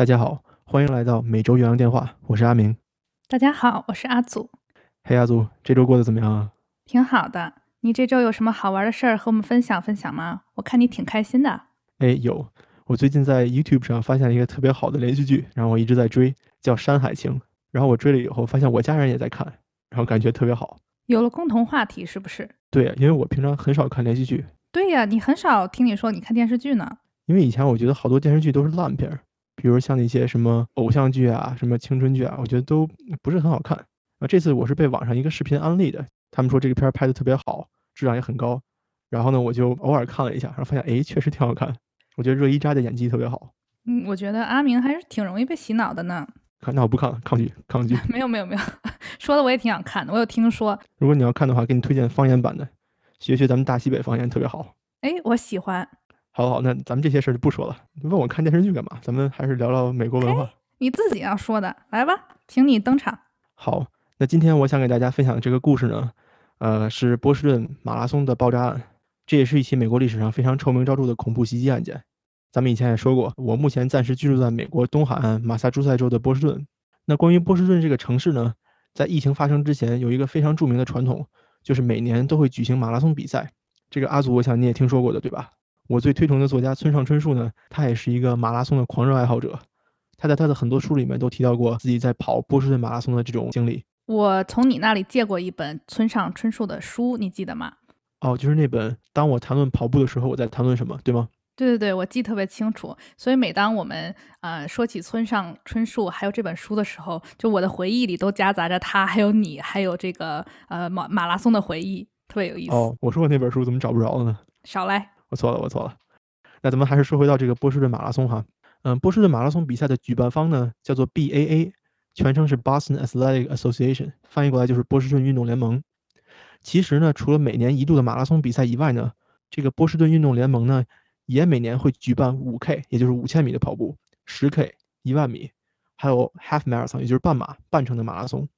大家好，欢迎来到每周月亮电话，我是阿明。大家好，我是阿祖。嘿，阿祖，这周过得怎么样啊？挺好的。你这周有什么好玩的事儿和我们分享分享吗？我看你挺开心的。哎，有。我最近在 YouTube 上发现了一个特别好的连续剧，然后我一直在追，叫《山海情》。然后我追了以后，发现我家人也在看，然后感觉特别好。有了共同话题是不是？对，因为我平常很少看连续剧。对呀，你很少听你说你看电视剧呢。因为以前我觉得好多电视剧都是烂片儿，比如像那些什么偶像剧啊、什么青春剧啊，我觉得都不是很好看。啊，这次我是被网上一个视频安利的，他们说这个片儿拍的特别好，质量也很高。然后呢，我就偶尔看了一下，然后发现哎，确实挺好看。我觉得热依扎的演技特别好。嗯，我觉得阿明还是挺容易被洗脑的呢。看，那我不看了，抗拒，抗拒。没有，没有，没有，说的我也挺想看的。我有听说，如果你要看的话，给你推荐方言版的，学学咱们大西北方言特别好。哎，我喜欢。好好，那咱们这些事儿就不说了。你问我看电视剧干嘛？咱们还是聊聊美国文化。你自己要说的，来吧，请你登场。好，那今天我想给大家分享的这个故事呢，呃，是波士顿马拉松的爆炸案。这也是一起美国历史上非常臭名昭著的恐怖袭击案件。咱们以前也说过，我目前暂时居住在美国东海岸马萨诸塞州的波士顿。那关于波士顿这个城市呢，在疫情发生之前，有一个非常著名的传统，就是每年都会举行马拉松比赛。这个阿祖，我想你也听说过的，对吧？我最推崇的作家村上春树呢，他也是一个马拉松的狂热爱好者。他在他的很多书里面都提到过自己在跑波士顿马拉松的这种经历。我从你那里借过一本村上春树的书，你记得吗？哦，就是那本《当我谈论跑步的时候，我在谈论什么》，对吗？对对对，我记特别清楚。所以每当我们呃说起村上春树还有这本书的时候，就我的回忆里都夹杂着他，还有你，还有这个呃马马拉松的回忆，特别有意思。哦，我说我那本书怎么找不着了呢？少来，我错了，我错了。那咱们还是说回到这个波士顿马拉松哈。嗯，波士顿马拉松比赛的举办方呢叫做 BAA，全称是 Boston Athletic Association，翻译过来就是波士顿运动联盟。其实呢，除了每年一度的马拉松比赛以外呢，这个波士顿运动联盟呢。也每年会举办五 K，也就是五千米的跑步，十 K，一万米，还有 Half Marathon，也就是半马、半程的马拉松。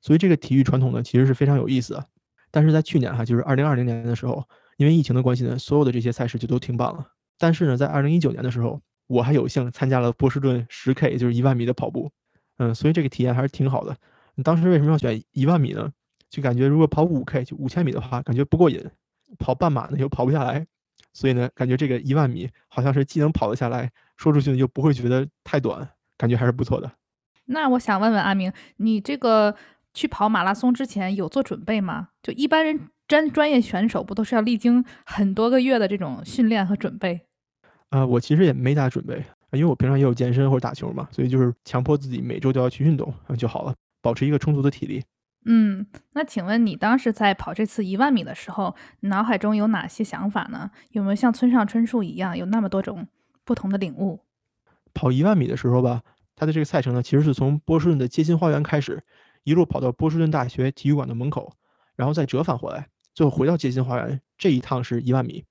所以这个体育传统呢，其实是非常有意思的。但是在去年哈，就是二零二零年的时候，因为疫情的关系呢，所有的这些赛事就都停办了。但是呢，在二零一九年的时候，我还有幸参加了波士顿十 K，就是一万米的跑步。嗯，所以这个体验还是挺好的。你当时为什么要选一万米呢？就感觉如果跑五 K，就五千米的话，感觉不过瘾；跑半马呢，又跑不下来。所以呢，感觉这个一万米好像是既能跑得下来，说出去呢又不会觉得太短，感觉还是不错的。那我想问问阿明，你这个去跑马拉松之前有做准备吗？就一般人专专业选手不都是要历经很多个月的这种训练和准备？啊，我其实也没咋准备，因为我平常也有健身或者打球嘛，所以就是强迫自己每周都要去运动就好了，保持一个充足的体力。嗯，那请问你当时在跑这次一万米的时候，脑海中有哪些想法呢？有没有像村上春树一样有那么多种不同的领悟？跑一万米的时候吧，他的这个赛程呢，其实是从波士顿的街心花园开始，一路跑到波士顿大学体育馆的门口，然后再折返回来，最后回到街心花园。这一趟是一万米。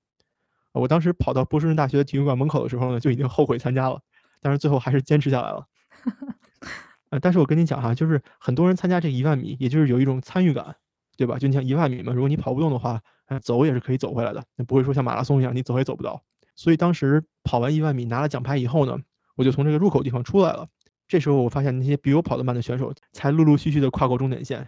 我当时跑到波士顿大学体育馆门口的时候呢，就已经后悔参加了，但是最后还是坚持下来了。呃，但是我跟你讲哈，就是很多人参加这一万米，也就是有一种参与感，对吧？就你像一万米嘛，如果你跑不动的话，走也是可以走回来的，那不会说像马拉松一样，你走也走不到。所以当时跑完一万米拿了奖牌以后呢，我就从这个入口地方出来了。这时候我发现那些比我跑得慢的选手才陆陆续续的跨过终点线。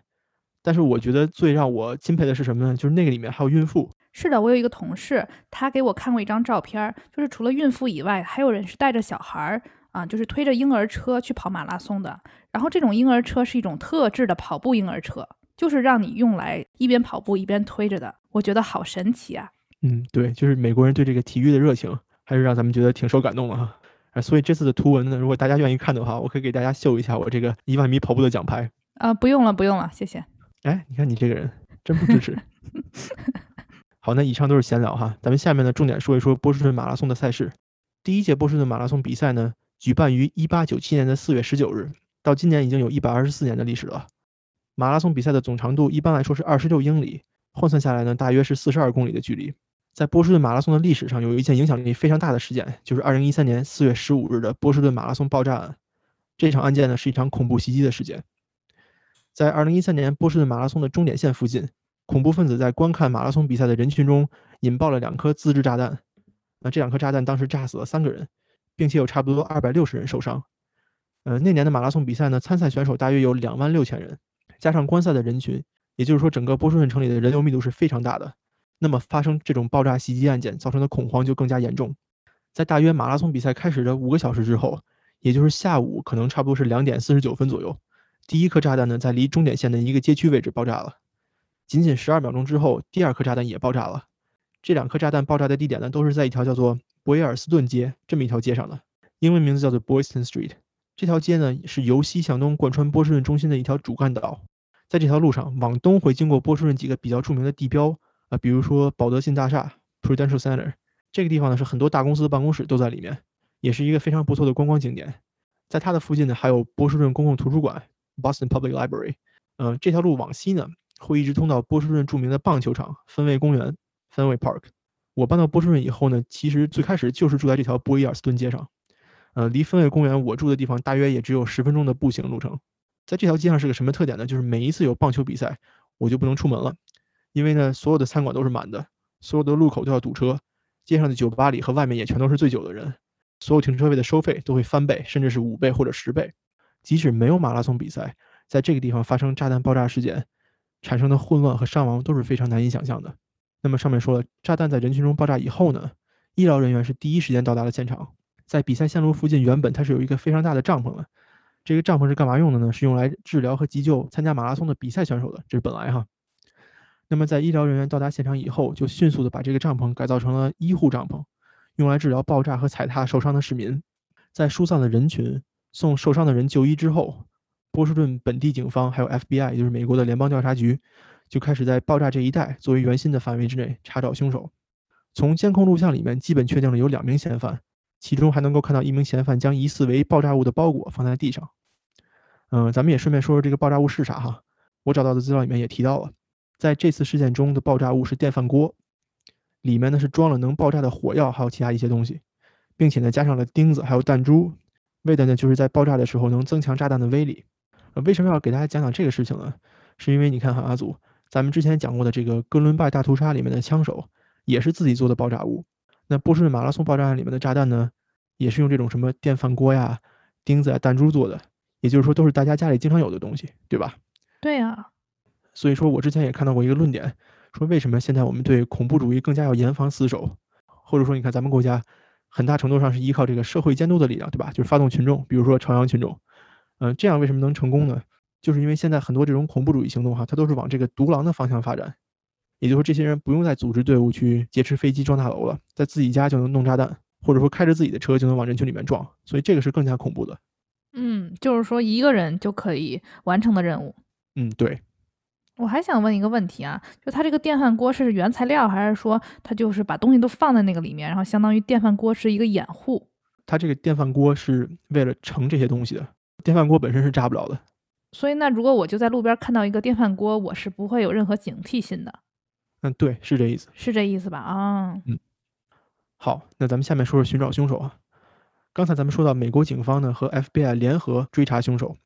但是我觉得最让我钦佩的是什么呢？就是那个里面还有孕妇。是的，我有一个同事，他给我看过一张照片，就是除了孕妇以外，还有人是带着小孩儿。啊，就是推着婴儿车去跑马拉松的。然后这种婴儿车是一种特制的跑步婴儿车，就是让你用来一边跑步一边推着的。我觉得好神奇啊！嗯，对，就是美国人对这个体育的热情，还是让咱们觉得挺受感动的哈。啊，所以这次的图文呢，如果大家愿意看的话，我可以给大家秀一下我这个一万米跑步的奖牌。啊，不用了，不用了，谢谢。哎，你看你这个人真不支持。好，那以上都是闲聊哈，咱们下面呢重点说一说波士顿马拉松的赛事。第一届波士顿马拉松比赛呢。举办于一八九七年的四月十九日，到今年已经有一百二十四年的历史了。马拉松比赛的总长度一般来说是二十六英里，换算下来呢，大约是四十二公里的距离。在波士顿马拉松的历史上，有一件影响力非常大的事件，就是二零一三年四月十五日的波士顿马拉松爆炸案。这场案件呢，是一场恐怖袭击的事件。在二零一三年波士顿马拉松的终点线附近，恐怖分子在观看马拉松比赛的人群中引爆了两颗自制炸弹。那这两颗炸弹当时炸死了三个人。并且有差不多二百六十人受伤，呃，那年的马拉松比赛呢，参赛选手大约有两万六千人，加上观赛的人群，也就是说整个波士顿城里的人流密度是非常大的。那么发生这种爆炸袭击案件造成的恐慌就更加严重。在大约马拉松比赛开始的五个小时之后，也就是下午可能差不多是两点四十九分左右，第一颗炸弹呢在离终点线的一个街区位置爆炸了。仅仅十二秒钟之后，第二颗炸弹也爆炸了。这两颗炸弹爆炸的地点呢，都是在一条叫做博伊尔斯顿街这么一条街上的，英文名字叫做 Boyston Street。这条街呢是由西向东贯穿波士顿中心的一条主干道。在这条路上，往东会经过波士顿几个比较著名的地标啊，比如说保德信大厦 （Prudential Center）。这个地方呢是很多大公司的办公室都在里面，也是一个非常不错的观光景点。在它的附近呢，还有波士顿公共图书馆 （Boston Public Library）。嗯，这条路往西呢。会一直通到波士顿著名的棒球场芬威公园 （Fenway Park）。我搬到波士顿以后呢，其实最开始就是住在这条波伊尔斯顿街上。呃，离芬威公园我住的地方大约也只有十分钟的步行路程。在这条街上是个什么特点呢？就是每一次有棒球比赛，我就不能出门了，因为呢，所有的餐馆都是满的，所有的路口都要堵车，街上的酒吧里和外面也全都是醉酒的人，所有停车位的收费都会翻倍，甚至是五倍或者十倍。即使没有马拉松比赛，在这个地方发生炸弹爆炸事件。产生的混乱和伤亡都是非常难以想象的。那么上面说了，炸弹在人群中爆炸以后呢，医疗人员是第一时间到达了现场。在比赛线路附近，原本它是有一个非常大的帐篷的。这个帐篷是干嘛用的呢？是用来治疗和急救参加马拉松的比赛选手的。这是本来哈。那么在医疗人员到达现场以后，就迅速的把这个帐篷改造成了医护帐篷，用来治疗爆炸和踩踏受伤的市民。在疏散了人群、送受伤的人就医之后。波士顿本地警方还有 FBI，也就是美国的联邦调查局，就开始在爆炸这一带作为圆心的范围之内查找凶手。从监控录像里面基本确定了有两名嫌犯，其中还能够看到一名嫌犯将疑似为爆炸物的包裹放在地上。嗯，咱们也顺便说说这个爆炸物是啥哈。我找到的资料里面也提到了，在这次事件中的爆炸物是电饭锅，里面呢是装了能爆炸的火药，还有其他一些东西，并且呢加上了钉子还有弹珠，为的呢就是在爆炸的时候能增强炸弹的威力。为什么要给大家讲讲这个事情呢？是因为你看哈，阿祖，咱们之前讲过的这个哥伦拜大屠杀里面的枪手，也是自己做的爆炸物。那波士顿马拉松爆炸案里面的炸弹呢，也是用这种什么电饭锅呀、钉子啊、弹珠做的。也就是说，都是大家家里经常有的东西，对吧？对呀。所以说我之前也看到过一个论点，说为什么现在我们对恐怖主义更加要严防死守，或者说你看咱们国家很大程度上是依靠这个社会监督的力量，对吧？就是发动群众，比如说朝阳群众。嗯，这样为什么能成功呢？就是因为现在很多这种恐怖主义行动哈，它都是往这个独狼的方向发展。也就是说，这些人不用再组织队伍去劫持飞机、撞大楼了，在自己家就能弄炸弹，或者说开着自己的车就能往人群里面撞，所以这个是更加恐怖的。嗯，就是说一个人就可以完成的任务。嗯，对。我还想问一个问题啊，就它这个电饭锅是原材料，还是说它就是把东西都放在那个里面，然后相当于电饭锅是一个掩护？它这个电饭锅是为了盛这些东西的。电饭锅本身是炸不了的，所以那如果我就在路边看到一个电饭锅，我是不会有任何警惕心的。嗯，对，是这意思，是这意思吧？啊，嗯，好，那咱们下面说说寻找凶手啊。刚才咱们说到，美国警方呢和 FBI 联合追查凶手，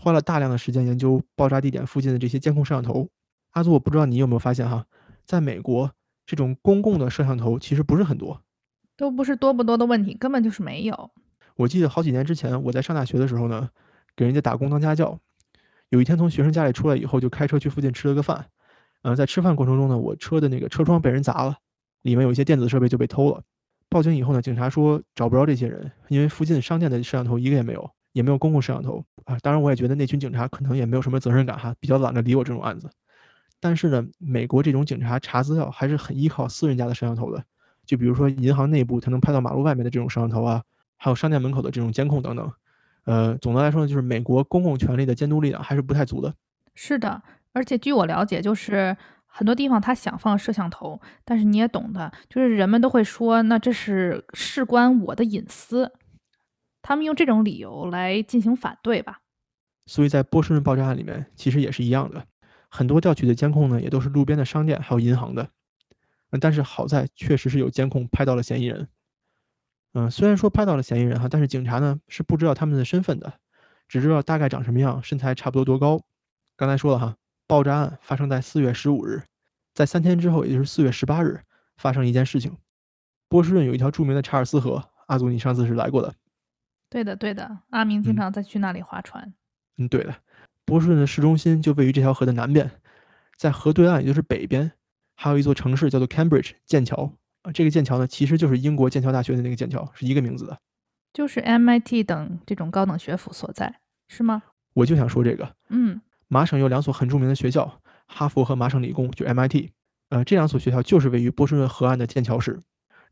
花了大量的时间研究爆炸地点附近的这些监控摄像头。阿祖，我不知道你有没有发现哈，在美国这种公共的摄像头其实不是很多，都不是多不多的问题，根本就是没有。我记得好几年之前，我在上大学的时候呢，给人家打工当家教。有一天从学生家里出来以后，就开车去附近吃了个饭。嗯，在吃饭过程中呢，我车的那个车窗被人砸了，里面有一些电子设备就被偷了。报警以后呢，警察说找不着这些人，因为附近商店的摄像头一个也没有，也没有公共摄像头啊。当然，我也觉得那群警察可能也没有什么责任感哈，比较懒得理我这种案子。但是呢，美国这种警察查资料还是很依靠私人家的摄像头的，就比如说银行内部，他能拍到马路外面的这种摄像头啊。还有商店门口的这种监控等等，呃，总的来说呢，就是美国公共权力的监督力量还是不太足的。是的，而且据我了解，就是很多地方他想放摄像头，但是你也懂的，就是人们都会说，那这是事关我的隐私，他们用这种理由来进行反对吧。所以在波士顿爆炸案里面，其实也是一样的，很多调取的监控呢，也都是路边的商店还有银行的，但是好在确实是有监控拍到了嫌疑人。嗯，虽然说拍到了嫌疑人哈，但是警察呢是不知道他们的身份的，只知道大概长什么样，身材差不多多高。刚才说了哈，爆炸案发生在四月十五日，在三天之后，也就是四月十八日，发生一件事情。波士顿有一条著名的查尔斯河，阿祖你上次是来过的。对的，对的，阿明经嗯常在去那里划船。嗯，对的，波士顿的市中心就位于这条河的南边，在河对岸，也就是北边，还有一座城市叫做 Cambridge 剑桥啊。这个剑桥呢，其实就是英国剑桥大学的那个剑桥，是一个名字的。就是 MIT 等这种高等学府所在，是吗？我就想说这个，嗯，麻省有两所很著名的学校，哈佛和麻省理工，就 MIT。呃，这两所学校就是位于波士顿河岸的剑桥市。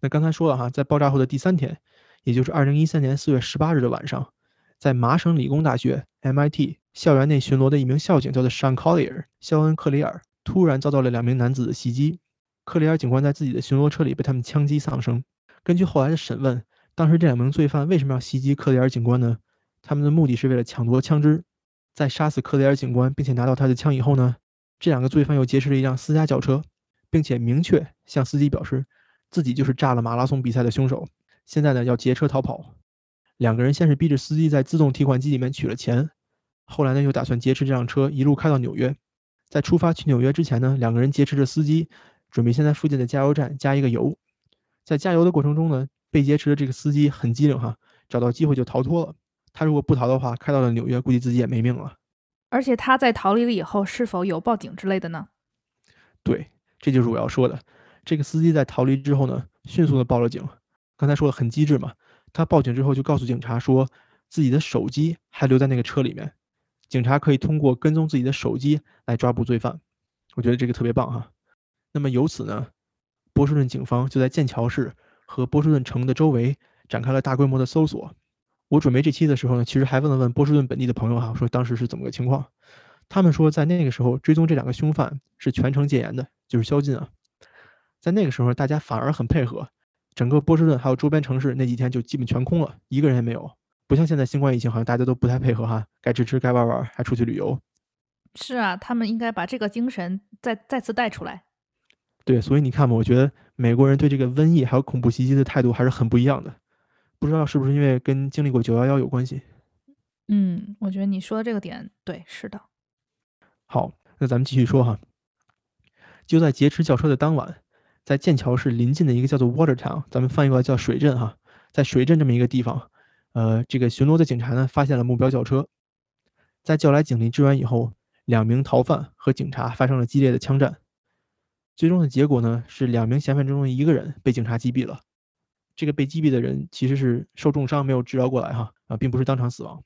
那刚才说了哈，在爆炸后的第三天，也就是2013年4月18日的晚上，在麻省理工大学 MIT 校园内巡逻的一名校警叫做 Sean Collier 肖恩·克里尔，突然遭到了两名男子的袭击。克里尔警官在自己的巡逻车里被他们枪击丧生。根据后来的审问，当时这两名罪犯为什么要袭击克里尔警官呢？他们的目的是为了抢夺枪支。在杀死克里尔警官并且拿到他的枪以后呢，这两个罪犯又劫持了一辆私家轿车，并且明确向司机表示自己就是炸了马拉松比赛的凶手。现在呢要劫车逃跑。两个人先是逼着司机在自动提款机里面取了钱，后来呢又打算劫持这辆车一路开到纽约。在出发去纽约之前呢，两个人劫持着司机，准备先在附近的加油站加一个油。在加油的过程中呢，被劫持的这个司机很机灵哈，找到机会就逃脱了。他如果不逃的话，开到了纽约，估计自己也没命了。而且他在逃离了以后，是否有报警之类的呢？对，这就是我要说的。这个司机在逃离之后呢，迅速的报了警。刚才说了很机智嘛，他报警之后就告诉警察说自己的手机还留在那个车里面，警察可以通过跟踪自己的手机来抓捕罪犯。我觉得这个特别棒哈。那么由此呢，波士顿警方就在剑桥市和波士顿城的周围展开了大规模的搜索。我准备这期的时候呢，其实还问了问波士顿本地的朋友哈，说当时是怎么个情况。他们说在那个时候追踪这两个凶犯是全城戒严的，就是宵禁啊。在那个时候，大家反而很配合，整个波士顿还有周边城市那几天就基本全空了，一个人也没有。不像现在新冠疫情，好像大家都不太配合哈，该吃吃，该玩玩，还出去旅游。是啊，他们应该把这个精神再再次带出来。对，所以你看嘛，我觉得美国人对这个瘟疫还有恐怖袭击的态度还是很不一样的。不知道是不是因为跟经历过九幺幺有关系？嗯，我觉得你说的这个点对，是的。好，那咱们继续说哈。就在劫持轿车的当晚，在剑桥市临近的一个叫做 Watertown，咱们翻译过来叫水镇哈，在水镇这么一个地方，呃，这个巡逻的警察呢发现了目标轿车，在叫来警力支援以后，两名逃犯和警察发生了激烈的枪战。最终的结果呢是两名嫌犯中的一个人被警察击毙了，这个被击毙的人其实是受重伤没有治疗过来哈啊，并不是当场死亡。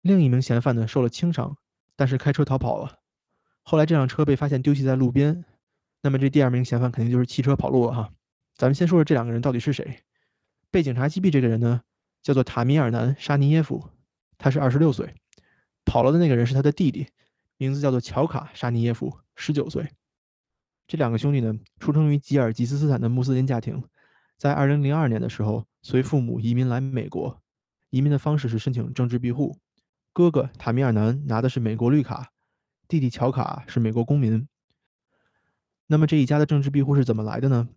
另一名嫌犯呢受了轻伤，但是开车逃跑了。后来这辆车被发现丢弃在路边，那么这第二名嫌犯肯定就是弃车跑路了哈。咱们先说说这两个人到底是谁。被警察击毙这个人呢，叫做塔米尔南·沙尼耶夫，他是二十六岁。跑了的那个人是他的弟弟，名字叫做乔卡·沙尼耶夫，十九岁。这两个兄弟呢，出生于吉尔吉斯斯坦的穆斯林家庭，在二零零二年的时候随父母移民来美国，移民的方式是申请政治庇护。哥哥塔米尔南拿的是美国绿卡，弟弟乔卡是美国公民。那么这一家的政治庇护是怎么来的呢？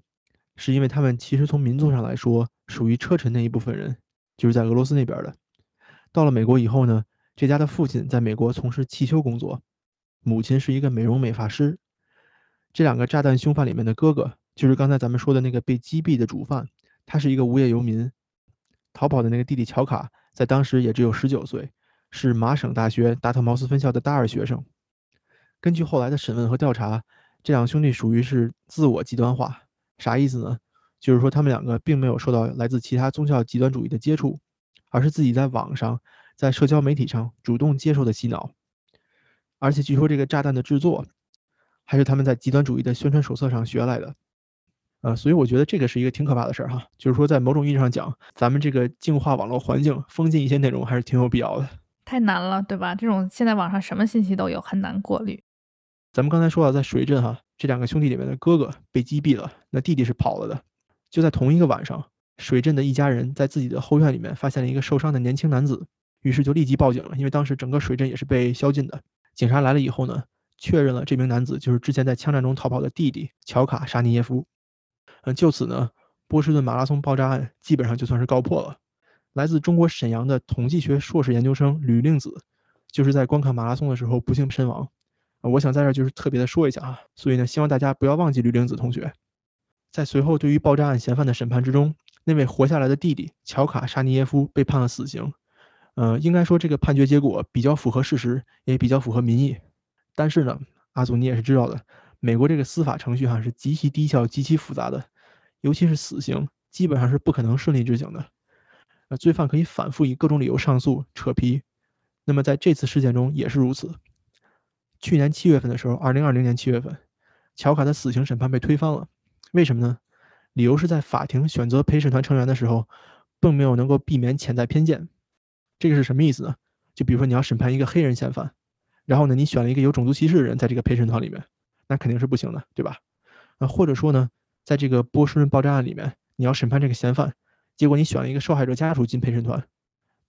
是因为他们其实从民族上来说属于车臣那一部分人，就是在俄罗斯那边的。到了美国以后呢，这家的父亲在美国从事汽修工作，母亲是一个美容美发师。这两个炸弹凶犯里面的哥哥，就是刚才咱们说的那个被击毙的主犯，他是一个无业游民。逃跑的那个弟弟乔卡，在当时也只有十九岁。是麻省大学达特茅斯分校的大二学生。根据后来的审问和调查，这两兄弟属于是自我极端化。啥意思呢？就是说他们两个并没有受到来自其他宗教极端主义的接触，而是自己在网上、在社交媒体上主动接受的洗脑。而且据说这个炸弹的制作，还是他们在极端主义的宣传手册上学来的。呃，所以我觉得这个是一个挺可怕的事儿哈。就是说，在某种意义上讲，咱们这个净化网络环境、封禁一些内容，还是挺有必要的。太难了，对吧？这种现在网上什么信息都有，很难过滤。咱们刚才说了，在水镇哈，这两个兄弟里面的哥哥被击毙了，那弟弟是跑了的。就在同一个晚上，水镇的一家人在自己的后院里面发现了一个受伤的年轻男子，于是就立即报警了。因为当时整个水镇也是被宵禁的。警察来了以后呢，确认了这名男子就是之前在枪战中逃跑的弟弟乔卡沙尼耶夫。嗯，就此呢，波士顿马拉松爆炸案基本上就算是告破了。来自中国沈阳的统计学硕士研究生吕令子，就是在观看马拉松的时候不幸身亡。我想在这就是特别的说一下啊，所以呢，希望大家不要忘记吕玲子同学。在随后对于爆炸案嫌犯的审判之中，那位活下来的弟弟乔卡沙尼耶夫被判了死刑。呃，应该说这个判决结果比较符合事实，也比较符合民意。但是呢，阿祖你也是知道的，美国这个司法程序哈是极其低效、极其复杂的，尤其是死刑，基本上是不可能顺利执行的。呃，罪犯可以反复以各种理由上诉、扯皮。那么在这次事件中也是如此。去年七月份的时候，二零二零年七月份，乔卡的死刑审判被推翻了。为什么呢？理由是在法庭选择陪审团成员的时候，并没有能够避免潜在偏见。这个是什么意思呢？就比如说你要审判一个黑人嫌犯，然后呢，你选了一个有种族歧视的人在这个陪审团里面，那肯定是不行的，对吧？啊，或者说呢，在这个波士顿爆炸案里面，你要审判这个嫌犯，结果你选了一个受害者家属进陪审团，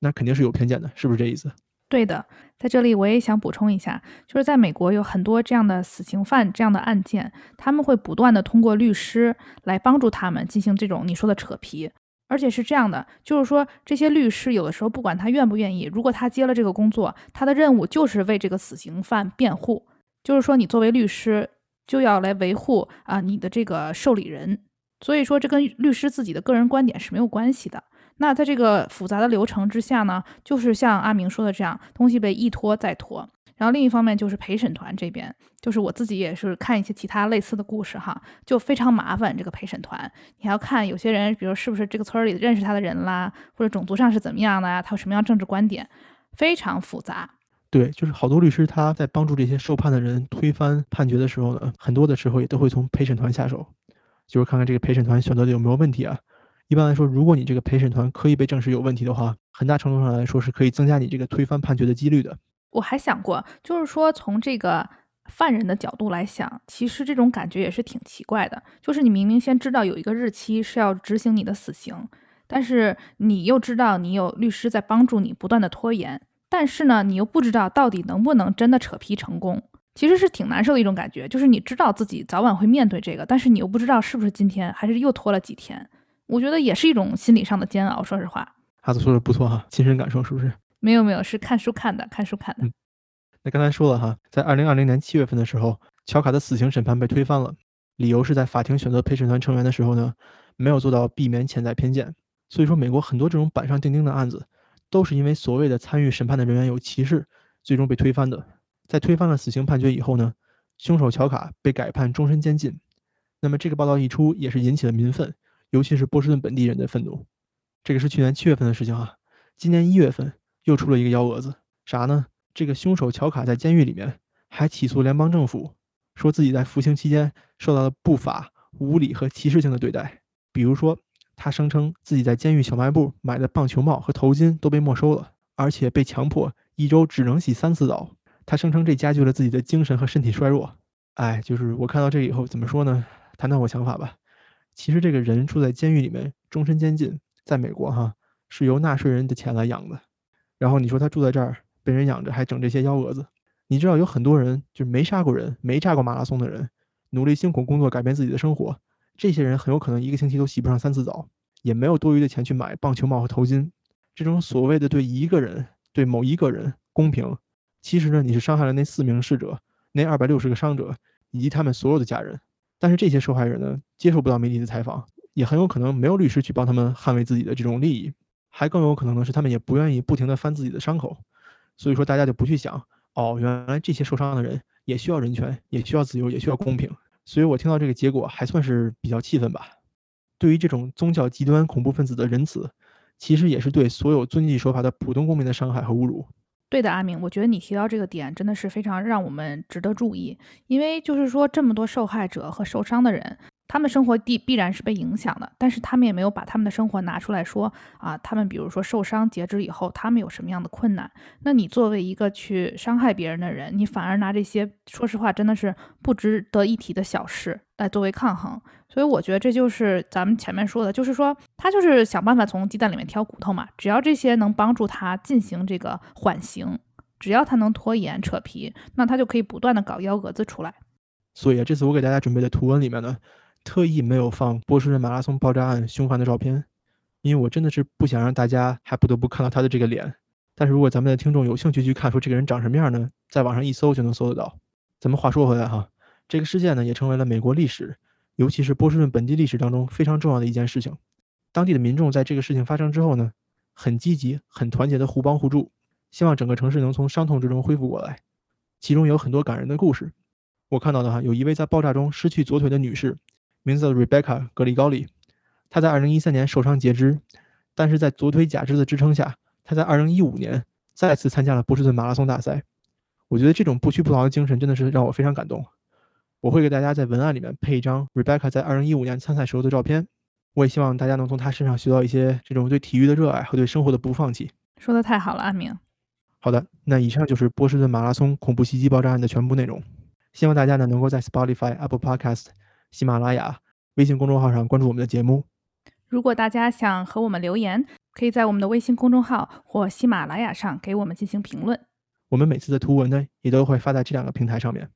那肯定是有偏见的，是不是这意思？对的，在这里我也想补充一下，就是在美国有很多这样的死刑犯这样的案件，他们会不断的通过律师来帮助他们进行这种你说的扯皮，而且是这样的，就是说这些律师有的时候不管他愿不愿意，如果他接了这个工作，他的任务就是为这个死刑犯辩护，就是说你作为律师就要来维护啊你的这个受理人，所以说这跟律师自己的个人观点是没有关系的。那在这个复杂的流程之下呢，就是像阿明说的这样，东西被一拖再拖。然后另一方面就是陪审团这边，就是我自己也是看一些其他类似的故事哈，就非常麻烦。这个陪审团，你还要看有些人，比如是不是这个村里认识他的人啦，或者种族上是怎么样的呀，他有什么样政治观点，非常复杂。对，就是好多律师他在帮助这些受判的人推翻判决的时候呢，很多的时候也都会从陪审团下手，就是看看这个陪审团选择的有没有问题啊。一般来说，如果你这个陪审团可以被证实有问题的话，很大程度上来说是可以增加你这个推翻判决的几率的。我还想过，就是说从这个犯人的角度来想，其实这种感觉也是挺奇怪的。就是你明明先知道有一个日期是要执行你的死刑，但是你又知道你有律师在帮助你不断的拖延，但是呢，你又不知道到底能不能真的扯皮成功，其实是挺难受的一种感觉。就是你知道自己早晚会面对这个，但是你又不知道是不是今天还是又拖了几天。我觉得也是一种心理上的煎熬。说实话，哈子说的不错哈，亲身感受是不是？没有没有，是看书看的，看书看的。那刚才说了哈，在二零二零年七月份的时候，乔卡的死刑审判被推翻了，理由是在法庭选择陪审团成员的时候呢，没有做到避免潜在偏见。所以说，美国很多这种板上钉钉的案子，都是因为所谓的参与审判的人员有歧视，最终被推翻的。在推翻了死刑判决以后呢，凶手乔卡被改判终身监禁。那么这个报道一出，也是引起了民愤。尤其是波士顿本地人的愤怒，这个是去年七月份的事情啊。今年一月份又出了一个幺蛾子，啥呢？这个凶手乔卡在监狱里面还起诉联邦政府，说自己在服刑期间受到了不法、无理和歧视性的对待。比如说，他声称自己在监狱小卖部买的棒球帽和头巾都被没收了，而且被强迫一周只能洗三次澡。他声称这加剧了自己的精神和身体衰弱。哎，就是我看到这以后怎么说呢？谈谈我想法吧。其实这个人住在监狱里面，终身监禁，在美国哈是由纳税人的钱来养的。然后你说他住在这儿被人养着，还整这些幺蛾子。你知道有很多人就是没杀过人、没炸过马拉松的人，努力辛苦工作改变自己的生活，这些人很有可能一个星期都洗不上三次澡，也没有多余的钱去买棒球帽和头巾。这种所谓的对一个人、对某一个人公平，其实呢你是伤害了那四名逝者、那二百六十个伤者以及他们所有的家人。但是这些受害人呢，接受不到媒体的采访，也很有可能没有律师去帮他们捍卫自己的这种利益，还更有可能的是，他们也不愿意不停的翻自己的伤口。所以说，大家就不去想，哦，原来这些受伤的人也需要人权，也需要自由，也需要公平。所以我听到这个结果还算是比较气愤吧。对于这种宗教极端恐怖分子的仁慈，其实也是对所有遵纪守法的普通公民的伤害和侮辱。对的，阿明，我觉得你提到这个点真的是非常让我们值得注意，因为就是说这么多受害者和受伤的人。他们生活地必然是被影响的，但是他们也没有把他们的生活拿出来说啊。他们比如说受伤截肢以后，他们有什么样的困难？那你作为一个去伤害别人的人，你反而拿这些，说实话，真的是不值得一提的小事来作为抗衡。所以我觉得这就是咱们前面说的，就是说他就是想办法从鸡蛋里面挑骨头嘛。只要这些能帮助他进行这个缓刑，只要他能拖延扯皮，那他就可以不断的搞幺蛾子出来。所以啊这次我给大家准备的图文里面呢。特意没有放波士顿马拉松爆炸案凶犯的照片，因为我真的是不想让大家还不得不看到他的这个脸。但是如果咱们的听众有兴趣去看，说这个人长什么样呢？在网上一搜就能搜得到。咱们话说回来哈，这个事件呢也成为了美国历史，尤其是波士顿本地历史当中非常重要的一件事情。当地的民众在这个事情发生之后呢，很积极、很团结的互帮互助，希望整个城市能从伤痛之中恢复过来。其中有很多感人的故事。我看到的哈，有一位在爆炸中失去左腿的女士，名字叫 Rebecca 格里高里，她在2013年受伤截肢，但是在左腿假肢的支撑下，她在2015年再次参加了波士顿马拉松大赛。我觉得这种不屈不挠的精神真的是让我非常感动。我会给大家在文案里面配一张 Rebecca 在2015年参赛时候的照片。我也希望大家能从她身上学到一些这种对体育的热爱和对生活的不放弃。说的太好了，阿明。好的，那以上就是波士顿马拉松恐怖袭击爆炸案的全部内容。希望大家呢能够在 Spotify、Apple Podcast、喜马拉雅、微信公众号上关注我们的节目。如果大家想和我们留言，可以在我们的微信公众号或喜马拉雅上给我们进行评论。我们每次的图文呢也都会发在这两个平台上面。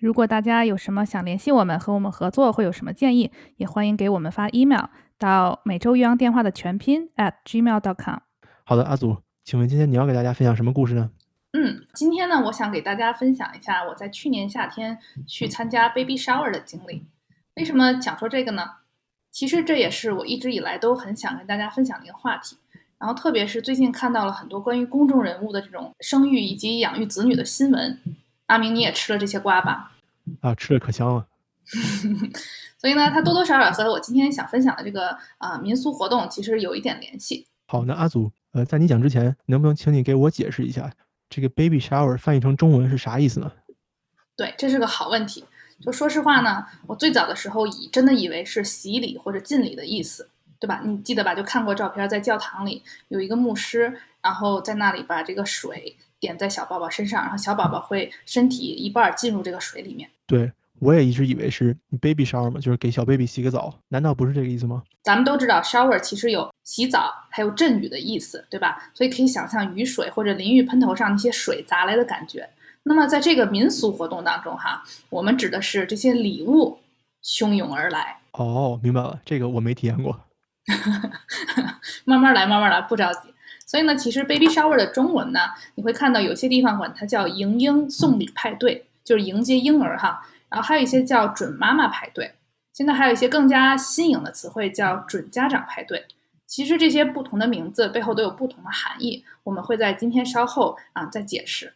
如果大家有什么想联系我们和我们合作，会有什么建议，也欢迎给我们发 email 到每周岳阳电话的全拼 at gmail.com。好的，阿祖，请问今天你要给大家分享什么故事呢？嗯，今天呢，我想给大家分享一下我在去年夏天去参加 baby shower 的经历。为什么想说这个呢？其实这也是我一直以来都很想跟大家分享的一个话题。然后特别是最近看到了很多关于公众人物的这种生育以及养育子女的新闻。阿明，你也吃了这些瓜吧？啊，吃的可香了。所以呢，它多多少少和我今天想分享的这个啊民俗活动其实有一点联系。好，那阿祖，呃，在你讲之前，能不能请你给我解释一下，这个 baby shower 翻译成中文是啥意思呢？对，这是个好问题。就说实话呢，我最早的时候以真的以为是洗礼或者敬礼的意思，对吧？你记得吧？就看过照片，在教堂里有一个牧师，然后在那里把这个水点在小宝宝身上，然后小宝宝会身体一半进入这个水里面。对，我也一直以为是 baby shower 嘛，就是给小 baby 洗个澡，难道不是这个意思吗？咱们都知道 shower 其实有洗澡还有阵雨的意思，对吧？所以可以想象雨水或者淋浴喷头上那些水砸来的感觉。那么在这个民俗活动当中，哈，我们指的是这些礼物汹涌而来。哦，明白了，这个我没体验过。慢慢来，慢慢来，不着急。所以呢，其实 baby shower 的中文呢，你会看到有些地方管它叫迎婴送礼派对，就是迎接婴儿哈。然后还有一些叫准妈妈派对，现在还有一些更加新颖的词汇叫准家长派对。其实这些不同的名字背后都有不同的含义，我们会在今天稍后啊再解释。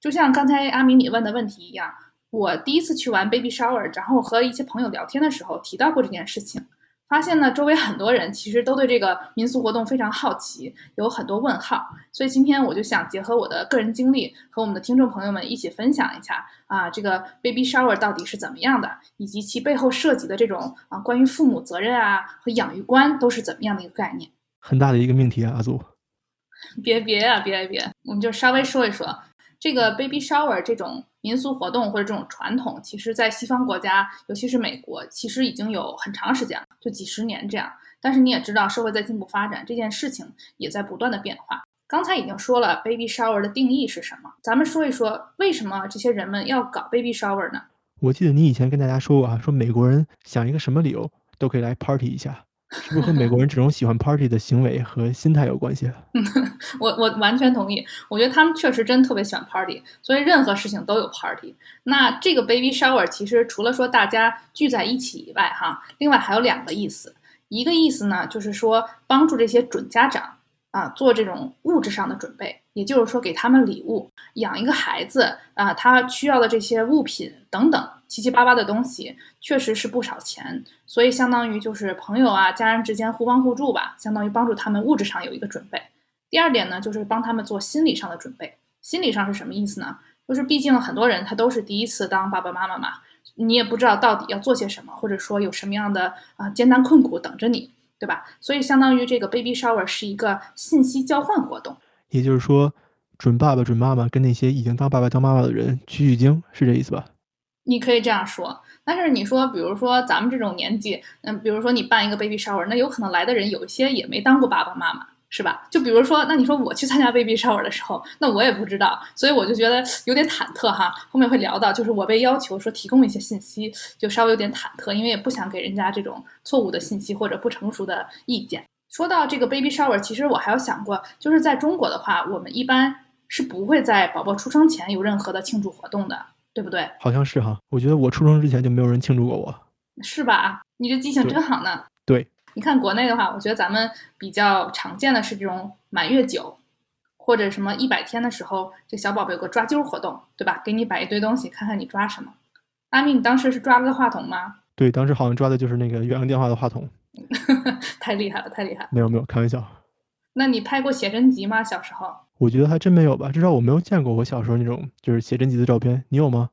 就像刚才阿明你问的问题一样，我第一次去玩 baby shower，然后和一些朋友聊天的时候提到过这件事情。发现呢，周围很多人其实都对这个民俗活动非常好奇，有很多问号。所以今天我就想结合我的个人经历，和我们的听众朋友们一起分享一下啊，这个 baby shower 到底是怎么样的，以及其背后涉及的这种啊关于父母责任啊和养育观都是怎么样的一个概念。很大的一个命题啊，阿祖。别别啊，别别，我们就稍微说一说。这个 baby shower 这种民俗活动或者这种传统，其实，在西方国家，尤其是美国，其实已经有很长时间了，就几十年这样。但是你也知道，社会在进步发展，这件事情也在不断的变化。刚才已经说了 baby shower 的定义是什么，咱们说一说为什么这些人们要搞 baby shower 呢？我记得你以前跟大家说过啊，说美国人想一个什么理由都可以来 party 一下。是不是和美国人这种喜欢 party 的行为和心态有关系？我我完全同意，我觉得他们确实真特别喜欢 party，所以任何事情都有 party。那这个 baby shower 其实除了说大家聚在一起以外，哈，另外还有两个意思。一个意思呢，就是说帮助这些准家长啊做这种物质上的准备，也就是说给他们礼物，养一个孩子啊，他需要的这些物品等等。七七八八的东西确实是不少钱，所以相当于就是朋友啊、家人之间互帮互助吧，相当于帮助他们物质上有一个准备。第二点呢，就是帮他们做心理上的准备。心理上是什么意思呢？就是毕竟很多人他都是第一次当爸爸妈妈嘛，你也不知道到底要做些什么，或者说有什么样的啊艰难困苦等着你，对吧？所以相当于这个 baby shower 是一个信息交换活动。也就是说，准爸爸、准妈妈跟那些已经当爸爸、当妈妈的人取取经，是这意思吧？你可以这样说，但是你说，比如说咱们这种年纪，嗯，比如说你办一个 baby shower，那有可能来的人有一些也没当过爸爸妈妈，是吧？就比如说，那你说我去参加 baby shower 的时候，那我也不知道，所以我就觉得有点忐忑哈。后面会聊到，就是我被要求说提供一些信息，就稍微有点忐忑，因为也不想给人家这种错误的信息或者不成熟的意见。说到这个 baby shower，其实我还有想过，就是在中国的话，我们一般是不会在宝宝出生前有任何的庆祝活动的。对不对？好像是哈，我觉得我出生之前就没有人庆祝过我，是吧？你这记性真好呢。对，你看国内的话，我觉得咱们比较常见的是这种满月酒，或者什么一百天的时候，这小宝贝有个抓阄活动，对吧？给你摆一堆东西，看看你抓什么。阿咪，你当时是抓了个话筒吗？对，当时好像抓的就是那个远洋电话的话筒。太厉害了，太厉害了！没有没有，开玩笑。那你拍过写真集吗？小时候？我觉得还真没有吧，至少我没有见过我小时候那种就是写真集的照片。你有吗？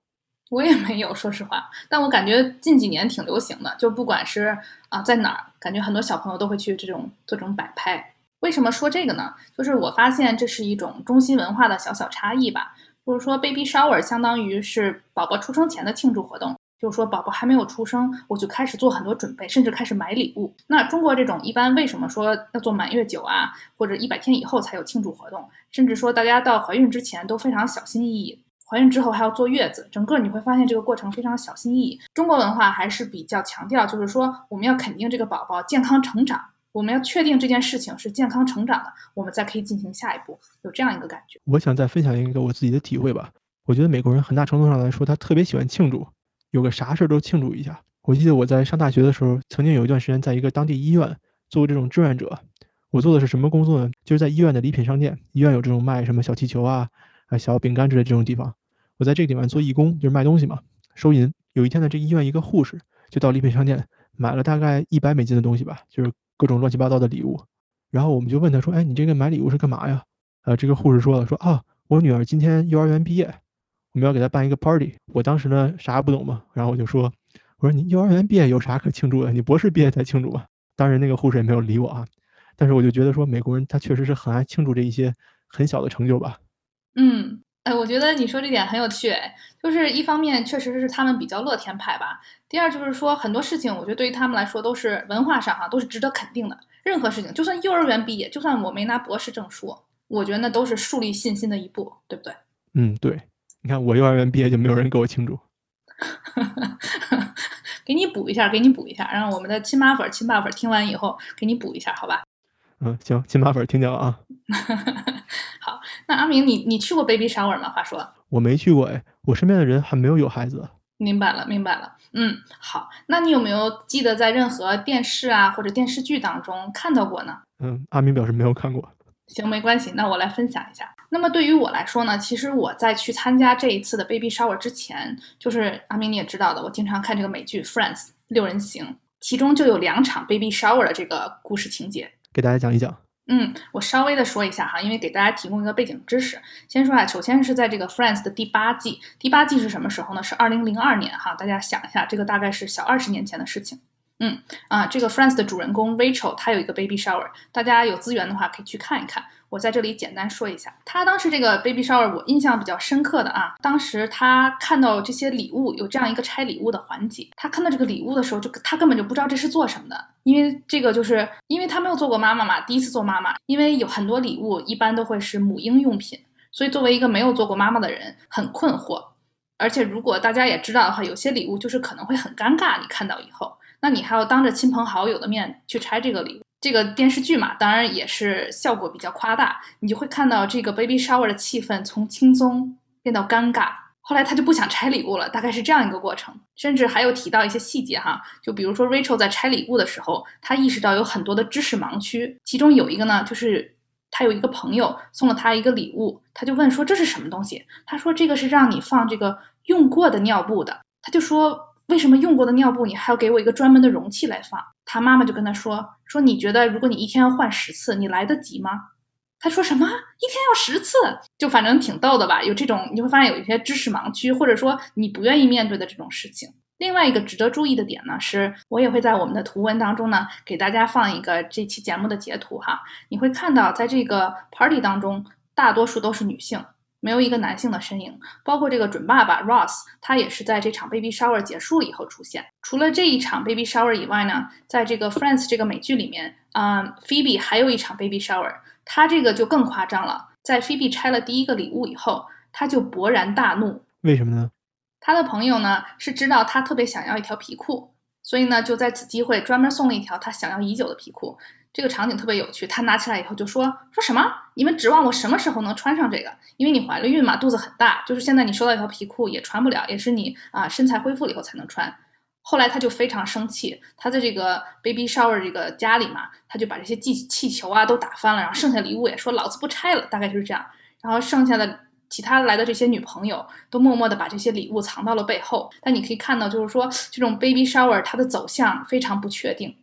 我也没有，说实话。但我感觉近几年挺流行的，就不管是啊在哪儿，感觉很多小朋友都会去这种做这种摆拍。为什么说这个呢？就是我发现这是一种中西文化的小小差异吧。就是说，baby shower 相当于是宝宝出生前的庆祝活动。就是说，宝宝还没有出生，我就开始做很多准备，甚至开始买礼物。那中国这种一般为什么说要做满月酒啊，或者一百天以后才有庆祝活动？甚至说大家到怀孕之前都非常小心翼翼，怀孕之后还要坐月子，整个你会发现这个过程非常小心翼翼。中国文化还是比较强调，就是说我们要肯定这个宝宝健康成长，我们要确定这件事情是健康成长的，我们再可以进行下一步，有这样一个感觉。我想再分享一个我自己的体会吧。我觉得美国人很大程度上来说，他特别喜欢庆祝。有个啥事儿都庆祝一下。我记得我在上大学的时候，曾经有一段时间在一个当地医院做过这种志愿者。我做的是什么工作呢？就是在医院的礼品商店，医院有这种卖什么小气球啊、啊小饼干之类这种地方。我在这个地方做义工，就是卖东西嘛，收银。有一天呢，这医院一个护士就到礼品商店买了大概一百美金的东西吧，就是各种乱七八糟的礼物。然后我们就问他说：“哎，你这个买礼物是干嘛呀？”呃，这个护士说了：“说啊，我女儿今天幼儿园毕业。”我们要给他办一个 party，我当时呢啥也不懂嘛，然后我就说，我说你幼儿园毕业有啥可庆祝的？你博士毕业才庆祝吧。当然那个护士也没有理我啊，但是我就觉得说美国人他确实是很爱庆祝这一些很小的成就吧。嗯，哎，我觉得你说这点很有趣，就是一方面确实是他们比较乐天派吧，第二就是说很多事情我觉得对于他们来说都是文化上哈都是值得肯定的，任何事情就算幼儿园毕业，就算我没拿博士证书，我觉得那都是树立信心的一步，对不对？嗯，对。你看，我幼儿园毕业就没有人给我庆祝，给你补一下，给你补一下，让我们的亲妈粉、亲爸粉听完以后给你补一下，好吧？嗯，行，亲妈粉听见了啊。好，那阿明，你你去过 baby shower 吗？话说，我没去过，哎，我身边的人还没有有孩子。明白了，明白了。嗯，好，那你有没有记得在任何电视啊或者电视剧当中看到过呢？嗯，阿明表示没有看过。行，没关系，那我来分享一下。那么对于我来说呢，其实我在去参加这一次的 baby shower 之前，就是阿明你也知道的，我经常看这个美剧《Friends》六人行，其中就有两场 baby shower 的这个故事情节，给大家讲一讲。嗯，我稍微的说一下哈，因为给大家提供一个背景知识。先说啊，首先是在这个《Friends》的第八季，第八季是什么时候呢？是二零零二年哈，大家想一下，这个大概是小二十年前的事情。嗯啊，这个 Friends 的主人公 Rachel 她有一个 baby shower，大家有资源的话可以去看一看。我在这里简单说一下，她当时这个 baby shower 我印象比较深刻的啊，当时她看到这些礼物有这样一个拆礼物的环节，她看到这个礼物的时候，就她根本就不知道这是做什么的，因为这个就是因为她没有做过妈妈嘛，第一次做妈妈，因为有很多礼物一般都会是母婴用品，所以作为一个没有做过妈妈的人很困惑。而且如果大家也知道的话，有些礼物就是可能会很尴尬，你看到以后。那你还要当着亲朋好友的面去拆这个礼物，这个电视剧嘛，当然也是效果比较夸大，你就会看到这个 baby shower 的气氛从轻松变到尴尬，后来他就不想拆礼物了，大概是这样一个过程。甚至还有提到一些细节哈，就比如说 Rachel 在拆礼物的时候，他意识到有很多的知识盲区，其中有一个呢，就是他有一个朋友送了他一个礼物，他就问说这是什么东西？他说这个是让你放这个用过的尿布的，他就说。为什么用过的尿布你还要给我一个专门的容器来放？他妈妈就跟他说：“说你觉得如果你一天要换十次，你来得及吗？”他说：“什么一天要十次？就反正挺逗的吧。有这种你会发现有一些知识盲区，或者说你不愿意面对的这种事情。另外一个值得注意的点呢，是我也会在我们的图文当中呢给大家放一个这期节目的截图哈。你会看到在这个 party 当中，大多数都是女性。”没有一个男性的身影，包括这个准爸爸 Ross，他也是在这场 baby shower 结束了以后出现。除了这一场 baby shower 以外呢，在这个 Friends 这个美剧里面，啊，Phoebe 还有一场 baby shower，他这个就更夸张了。在 Phoebe 拆了第一个礼物以后，他就勃然大怒。为什么呢？他的朋友呢是知道他特别想要一条皮裤，所以呢就在此机会专门送了一条他想要已久的皮裤。这个场景特别有趣，他拿起来以后就说：“说什么？你们指望我什么时候能穿上这个？因为你怀了孕嘛，肚子很大，就是现在你收到一条皮裤也穿不了，也是你啊身材恢复了以后才能穿。”后来他就非常生气，他在这个 baby shower 这个家里嘛，他就把这些气气球啊都打翻了，然后剩下礼物也说老子不拆了，大概就是这样。然后剩下的其他来的这些女朋友都默默的把这些礼物藏到了背后。但你可以看到，就是说这种 baby shower 它的走向非常不确定，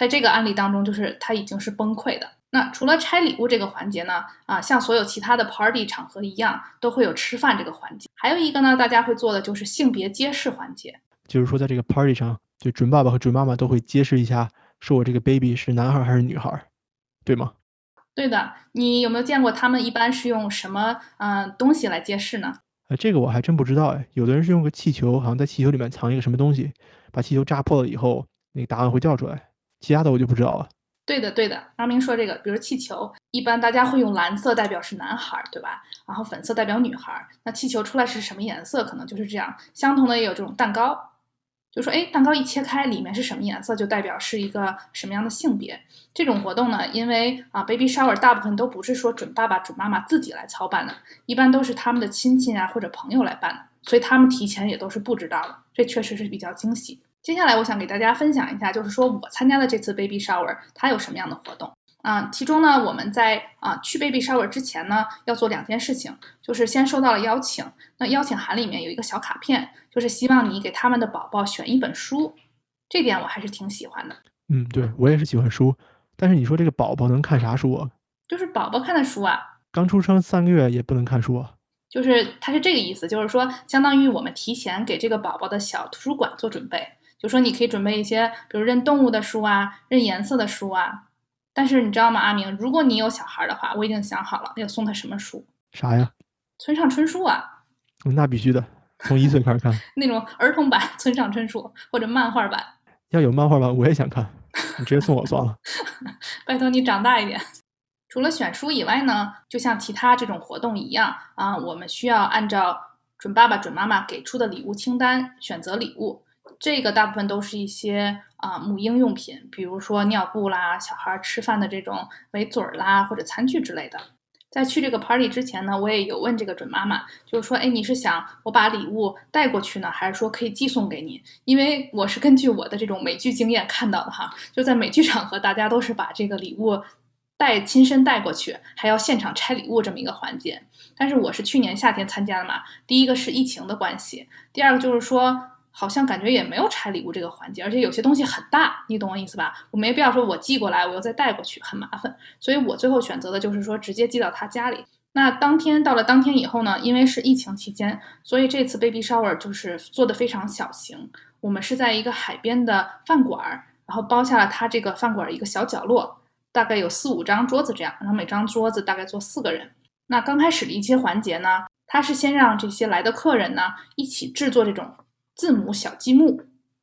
在这个案例当中，就是他已经是崩溃的。那除了拆礼物这个环节呢，啊，像所有其他的 party 场合一样，都会有吃饭这个环节。还有一个呢，大家会做的就是性别揭示环节。就是说，在这个 party 上，就准爸爸和准妈妈都会揭示一下，说我这个 baby 是男孩还是女孩，对吗？对的，你有没有见过他们一般是用什么嗯东西来揭示呢？呃，这个我还真不知道哎。有的人是用个气球，好像在气球里面藏一个什么东西，把气球扎破了以后，那个答案会掉出来。其他的我就不知道了。对的，对的，阿明说这个，比如气球，一般大家会用蓝色代表是男孩，对吧？然后粉色代表女孩。那气球出来是什么颜色？可能就是这样。相同的也有这种蛋糕。就说，哎，蛋糕一切开，里面是什么颜色，就代表是一个什么样的性别。这种活动呢，因为啊，baby shower 大部分都不是说准爸爸、准妈妈自己来操办的，一般都是他们的亲戚啊或者朋友来办的，所以他们提前也都是不知道的。这确实是比较惊喜。接下来我想给大家分享一下，就是说我参加的这次 baby shower 它有什么样的活动。啊，其中呢，我们在啊去 baby shower 之前呢，要做两件事情，就是先收到了邀请，那邀请函里面有一个小卡片，就是希望你给他们的宝宝选一本书，这点我还是挺喜欢的。嗯，对我也是喜欢书，但是你说这个宝宝能看啥书啊？就是宝宝看的书啊。刚出生三个月也不能看书啊？就是他是这个意思，就是说相当于我们提前给这个宝宝的小图书馆做准备，就说你可以准备一些，比如认动物的书啊，认颜色的书啊。但是你知道吗，阿明？如果你有小孩的话，我已经想好了要送他什么书。啥呀？村上春树啊。那必须的，从一岁开始看。那种儿童版村上春树或者漫画版。要有漫画版，我也想看。你直接送我算了。拜托你长大一点。除了选书以外呢，就像其他这种活动一样啊，我们需要按照准爸爸、准妈妈给出的礼物清单选择礼物。这个大部分都是一些啊母婴用品，比如说尿布啦、小孩吃饭的这种围嘴儿啦或者餐具之类的。在去这个 party 之前呢，我也有问这个准妈妈，就是说，哎，你是想我把礼物带过去呢，还是说可以寄送给你？因为我是根据我的这种美剧经验看到的哈，就在美剧场合，大家都是把这个礼物带亲身带过去，还要现场拆礼物这么一个环节。但是我是去年夏天参加的嘛，第一个是疫情的关系，第二个就是说。好像感觉也没有拆礼物这个环节，而且有些东西很大，你懂我意思吧？我没必要说我寄过来，我又再带过去，很麻烦。所以我最后选择的就是说直接寄到他家里。那当天到了当天以后呢，因为是疫情期间，所以这次 baby shower 就是做的非常小型。我们是在一个海边的饭馆，然后包下了他这个饭馆一个小角落，大概有四五张桌子这样，然后每张桌子大概坐四个人。那刚开始的一些环节呢，他是先让这些来的客人呢一起制作这种。字母小积木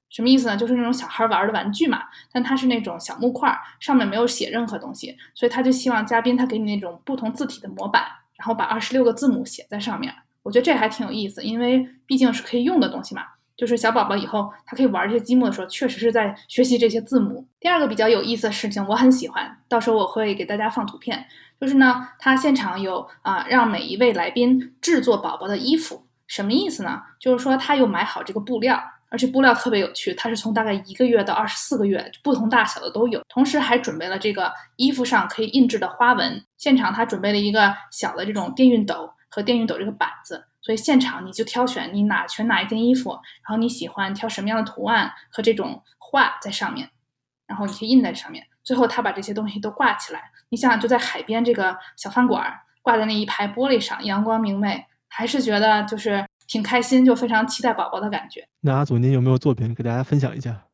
什么意思呢？就是那种小孩玩的玩具嘛，但它是那种小木块，上面没有写任何东西，所以他就希望嘉宾他给你那种不同字体的模板，然后把二十六个字母写在上面。我觉得这还挺有意思，因为毕竟是可以用的东西嘛。就是小宝宝以后他可以玩这些积木的时候，确实是在学习这些字母。第二个比较有意思的事情，我很喜欢，到时候我会给大家放图片。就是呢，他现场有啊，让每一位来宾制作宝宝的衣服。什么意思呢？就是说他又买好这个布料，而且布料特别有趣，它是从大概一个月到二十四个月，不同大小的都有。同时还准备了这个衣服上可以印制的花纹。现场他准备了一个小的这种电熨斗和电熨斗这个板子，所以现场你就挑选你哪选哪一件衣服，然后你喜欢挑什么样的图案和这种画在上面，然后你可以印在上面。最后他把这些东西都挂起来，你想想就在海边这个小饭馆挂在那一排玻璃上，阳光明媚。还是觉得就是挺开心，就非常期待宝宝的感觉。那阿祖，您有没有作品给大家分享一下？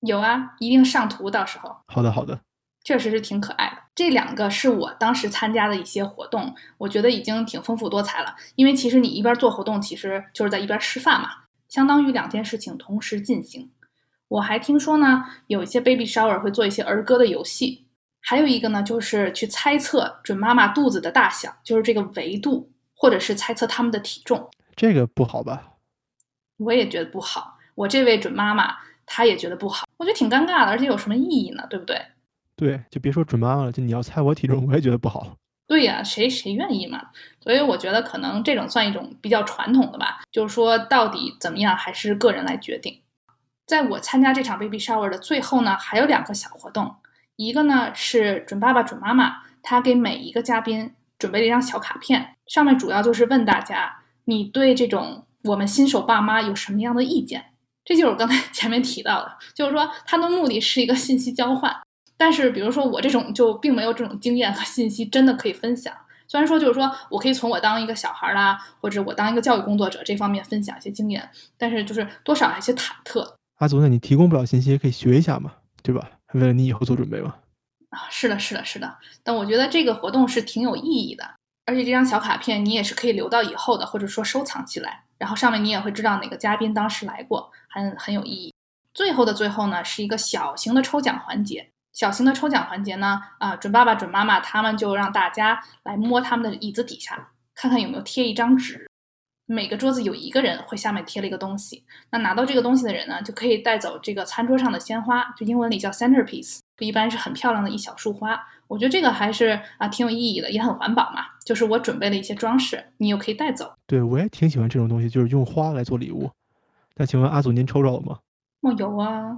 有啊，一定上图，到时候。好的，好的。确实是挺可爱的。这两个是我当时参加的一些活动，我觉得已经挺丰富多彩了。因为其实你一边做活动，其实就是在一边吃饭嘛，相当于两件事情同时进行。我还听说呢，有一些 baby shower 会做一些儿歌的游戏，还有一个呢，就是去猜测准妈妈肚子的大小，就是这个维度。或者是猜测他们的体重，这个不好吧？我也觉得不好。我这位准妈妈，她也觉得不好。我觉得挺尴尬的，而且有什么意义呢？对不对？对，就别说准妈妈了，就你要猜我体重，我也觉得不好。对呀，谁谁愿意嘛？所以我觉得可能这种算一种比较传统的吧，就是说到底怎么样，还是个人来决定。在我参加这场 baby shower 的最后呢，还有两个小活动，一个呢是准爸爸准妈妈，他给每一个嘉宾准备了一张小卡片，上面主要就是问大家，你对这种我们新手爸妈有什么样的意见？这就是我刚才 前面提到的，就是说它的目的是一个信息交换。但是，比如说我这种就并没有这种经验和信息，真的可以分享。虽然说就是说我可以从我当一个小孩啦，或者我当一个教育工作者这方面分享一些经验，但是就是多少有些忐忑。阿祖，那你提供不了信息，也可以学一下嘛，对吧？为了你以后做准备嘛。啊，是的，是的，是的。但我觉得这个活动是挺有意义的，而且这张小卡片你也是可以留到以后的，或者说收藏起来，然后上面你也会知道哪个嘉宾当时来过，很很有意义。最后的最后呢，是一个小型的抽奖环节。小型的抽奖环节呢，啊，准爸爸、准妈妈他们就让大家来摸他们的椅子底下，看看有没有贴一张纸。每个桌子有一个人会下面贴了一个东西，那拿到这个东西的人呢，就可以带走这个餐桌上的鲜花，就英文里叫 centerpiece，一般是很漂亮的一小束花。我觉得这个还是啊挺有意义的，也很环保嘛。就是我准备了一些装饰，你又可以带走。对我也挺喜欢这种东西，就是用花来做礼物。那请问阿祖您抽着了吗？哦，有啊。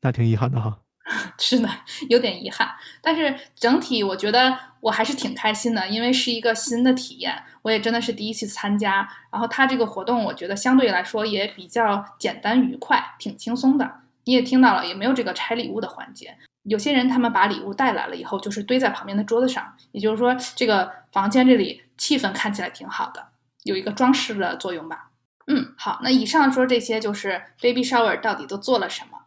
那挺遗憾的哈。是的，有点遗憾，但是整体我觉得我还是挺开心的，因为是一个新的体验，我也真的是第一次参加。然后它这个活动，我觉得相对来说也比较简单愉快，挺轻松的。你也听到了，也没有这个拆礼物的环节。有些人他们把礼物带来了以后，就是堆在旁边的桌子上，也就是说这个房间这里气氛看起来挺好的，有一个装饰的作用吧。嗯，好，那以上说这些就是 baby shower 到底都做了什么。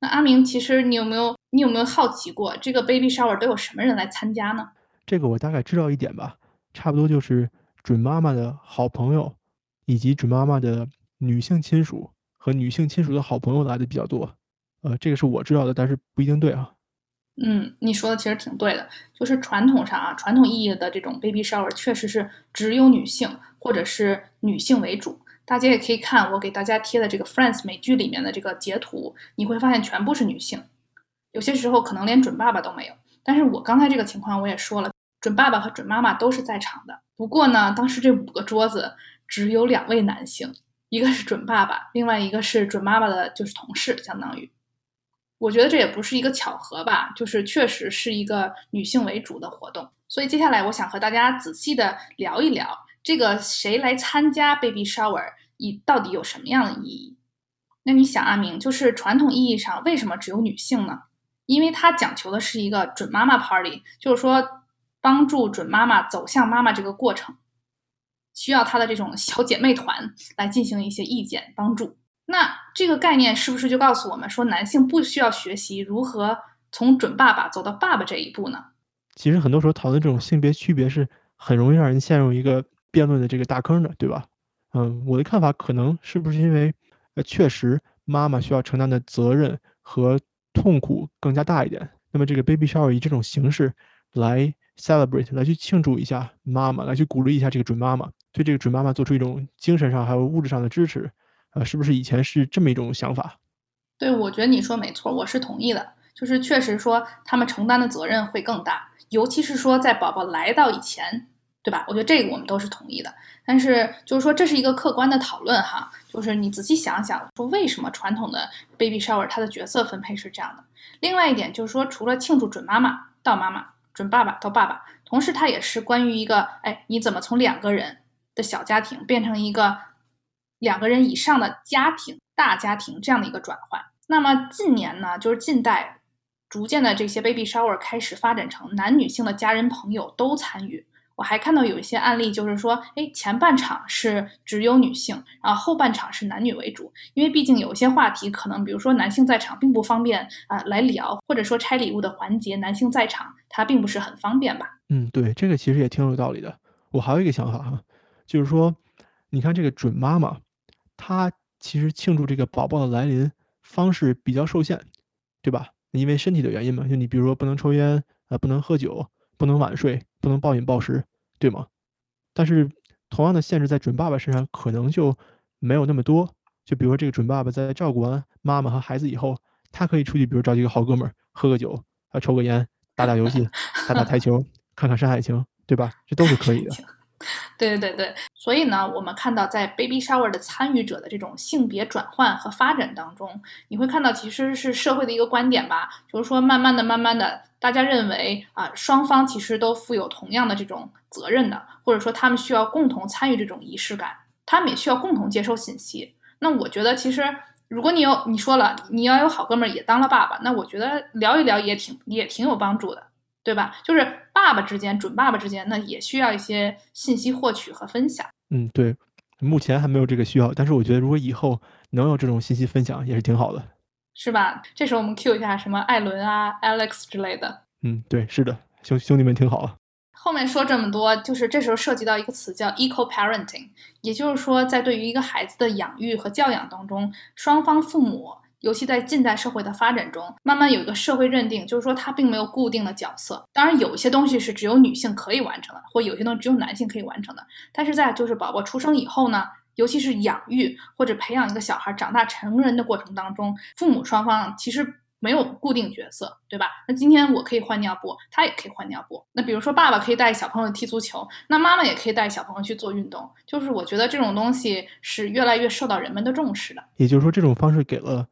那阿明，其实你有没有你有没有好奇过，这个 baby shower 都有什么人来参加呢？这个我大概知道一点吧，差不多就是准妈妈的好朋友，以及准妈妈的女性亲属和女性亲属的好朋友来的比较多。呃，这个是我知道的，但是不一定对啊。嗯，你说的其实挺对的，就是传统上啊，传统意义的这种 baby shower 确实是只有女性或者是女性为主。大家也可以看我给大家贴的这个《Friends》美剧里面的这个截图，你会发现全部是女性，有些时候可能连准爸爸都没有。但是我刚才这个情况我也说了，准爸爸和准妈妈都是在场的。不过呢，当时这五个桌子只有两位男性，一个是准爸爸，另外一个是准妈妈的就是同事，相当于。我觉得这也不是一个巧合吧，就是确实是一个女性为主的活动。所以接下来我想和大家仔细的聊一聊。这个谁来参加 baby shower，以到底有什么样的意义？那你想，阿明，就是传统意义上为什么只有女性呢？因为它讲求的是一个准妈妈 party，就是说帮助准妈妈走向妈妈这个过程，需要她的这种小姐妹团来进行一些意见帮助。那这个概念是不是就告诉我们说，男性不需要学习如何从准爸爸走到爸爸这一步呢？其实很多时候讨论这种性别区别是很容易让人陷入一个。辩论的这个大坑的，对吧？嗯，我的看法可能是不是因为，呃，确实妈妈需要承担的责任和痛苦更加大一点。那么这个 baby shower 以这种形式来 celebrate，来去庆祝一下妈妈，来去鼓励一下这个准妈妈，对这个准妈妈做出一种精神上还有物质上的支持，呃，是不是以前是这么一种想法？对，我觉得你说没错，我是同意的。就是确实说他们承担的责任会更大，尤其是说在宝宝来到以前。对吧？我觉得这个我们都是同意的，但是就是说这是一个客观的讨论哈，就是你仔细想想，说为什么传统的 baby shower 它的角色分配是这样的？另外一点就是说，除了庆祝准妈妈到妈妈，准爸爸到爸爸，同时它也是关于一个，哎，你怎么从两个人的小家庭变成一个两个人以上的家庭、大家庭这样的一个转换？那么近年呢，就是近代逐渐的这些 baby shower 开始发展成男女性的家人朋友都参与。我还看到有一些案例，就是说，哎，前半场是只有女性，然后半场是男女为主，因为毕竟有些话题可能，比如说男性在场并不方便啊来聊，或者说拆礼物的环节男性在场他并不是很方便吧？嗯，对，这个其实也挺有道理的。我还有一个想法哈，就是说，你看这个准妈妈，她其实庆祝这个宝宝的来临方式比较受限，对吧？因为身体的原因嘛，就你比如说不能抽烟啊，不能喝酒。不能晚睡，不能暴饮暴食，对吗？但是同样的限制在准爸爸身上可能就没有那么多。就比如说这个准爸爸在照顾完妈妈和孩子以后，他可以出去，比如找几个好哥们儿喝个酒，啊，抽个烟，打打游戏，打打台球，看看《山海情》，对吧？这都是可以的。对对对对，所以呢，我们看到在 baby shower 的参与者的这种性别转换和发展当中，你会看到其实是社会的一个观点吧，就是说慢慢的、慢慢的，大家认为啊，双方其实都负有同样的这种责任的，或者说他们需要共同参与这种仪式感，他们也需要共同接受信息。那我觉得其实。如果你有你说了你要有好哥们儿也当了爸爸，那我觉得聊一聊也挺也挺有帮助的，对吧？就是爸爸之间准爸爸之间，那也需要一些信息获取和分享。嗯，对，目前还没有这个需要，但是我觉得如果以后能有这种信息分享，也是挺好的，是吧？这时候我们 Q 一下什么艾伦啊、Alex 之类的。嗯，对，是的，兄兄弟们挺好。后面说这么多，就是这时候涉及到一个词叫 eco parenting，也就是说，在对于一个孩子的养育和教养当中，双方父母，尤其在近代社会的发展中，慢慢有一个社会认定，就是说它并没有固定的角色。当然，有些东西是只有女性可以完成的，或有些东西只有男性可以完成的。但是在就是宝宝出生以后呢，尤其是养育或者培养一个小孩长大成人的过程当中，父母双方其实。没有固定角色，对吧？那今天我可以换尿布，他也可以换尿布。那比如说，爸爸可以带小朋友踢足球，那妈妈也可以带小朋友去做运动。就是我觉得这种东西是越来越受到人们的重视的。也就是说，这种方式给了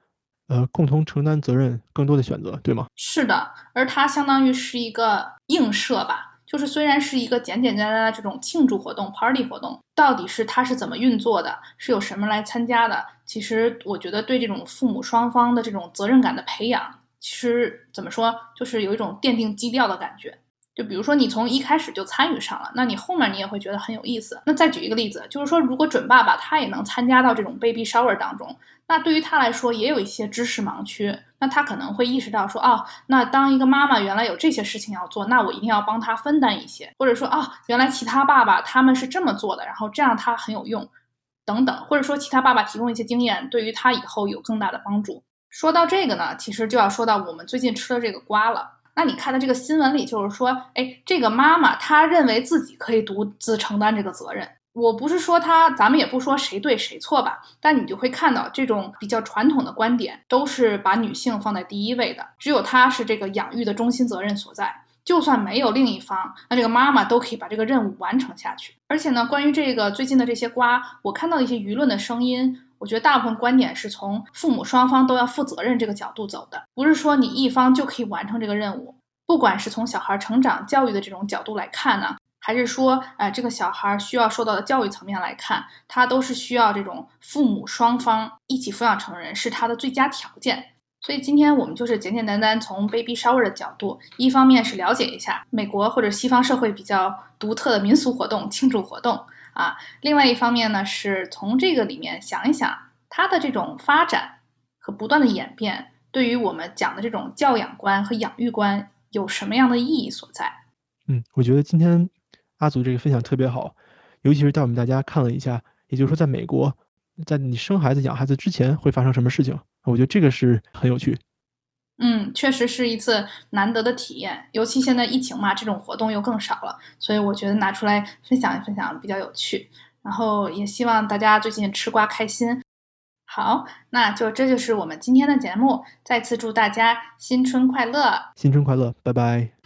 呃共同承担责任更多的选择，对吗？是的，而它相当于是一个映射吧。就是虽然是一个简简单单的这种庆祝活动、party 活动，到底是它是怎么运作的，是有什么来参加的？其实我觉得对这种父母双方的这种责任感的培养，其实怎么说，就是有一种奠定基调的感觉。就比如说你从一开始就参与上了，那你后面你也会觉得很有意思。那再举一个例子，就是说如果准爸爸他也能参加到这种 baby shower 当中。那对于他来说也有一些知识盲区，那他可能会意识到说，哦，那当一个妈妈原来有这些事情要做，那我一定要帮他分担一些，或者说，哦，原来其他爸爸他们是这么做的，然后这样他很有用，等等，或者说其他爸爸提供一些经验，对于他以后有更大的帮助。说到这个呢，其实就要说到我们最近吃的这个瓜了。那你看的这个新闻里就是说，哎，这个妈妈她认为自己可以独自承担这个责任。我不是说他，咱们也不说谁对谁错吧，但你就会看到这种比较传统的观点，都是把女性放在第一位的，只有她是这个养育的中心责任所在。就算没有另一方，那这个妈妈都可以把这个任务完成下去。而且呢，关于这个最近的这些瓜，我看到一些舆论的声音，我觉得大部分观点是从父母双方都要负责任这个角度走的，不是说你一方就可以完成这个任务。不管是从小孩成长教育的这种角度来看呢。还是说，呃，这个小孩需要受到的教育层面来看，他都是需要这种父母双方一起抚养成人，是他的最佳条件。所以今天我们就是简简单单从 baby shower 的角度，一方面是了解一下美国或者西方社会比较独特的民俗活动、庆祝活动啊，另外一方面呢，是从这个里面想一想它的这种发展和不断的演变，对于我们讲的这种教养观和养育观有什么样的意义所在？嗯，我觉得今天。阿祖这个分享特别好，尤其是带我们大家看了一下，也就是说，在美国，在你生孩子、养孩子之前会发生什么事情？我觉得这个是很有趣。嗯，确实是一次难得的体验，尤其现在疫情嘛，这种活动又更少了，所以我觉得拿出来分享一分享比较有趣。然后也希望大家最近吃瓜开心。好，那就这就是我们今天的节目，再次祝大家新春快乐！新春快乐，拜拜。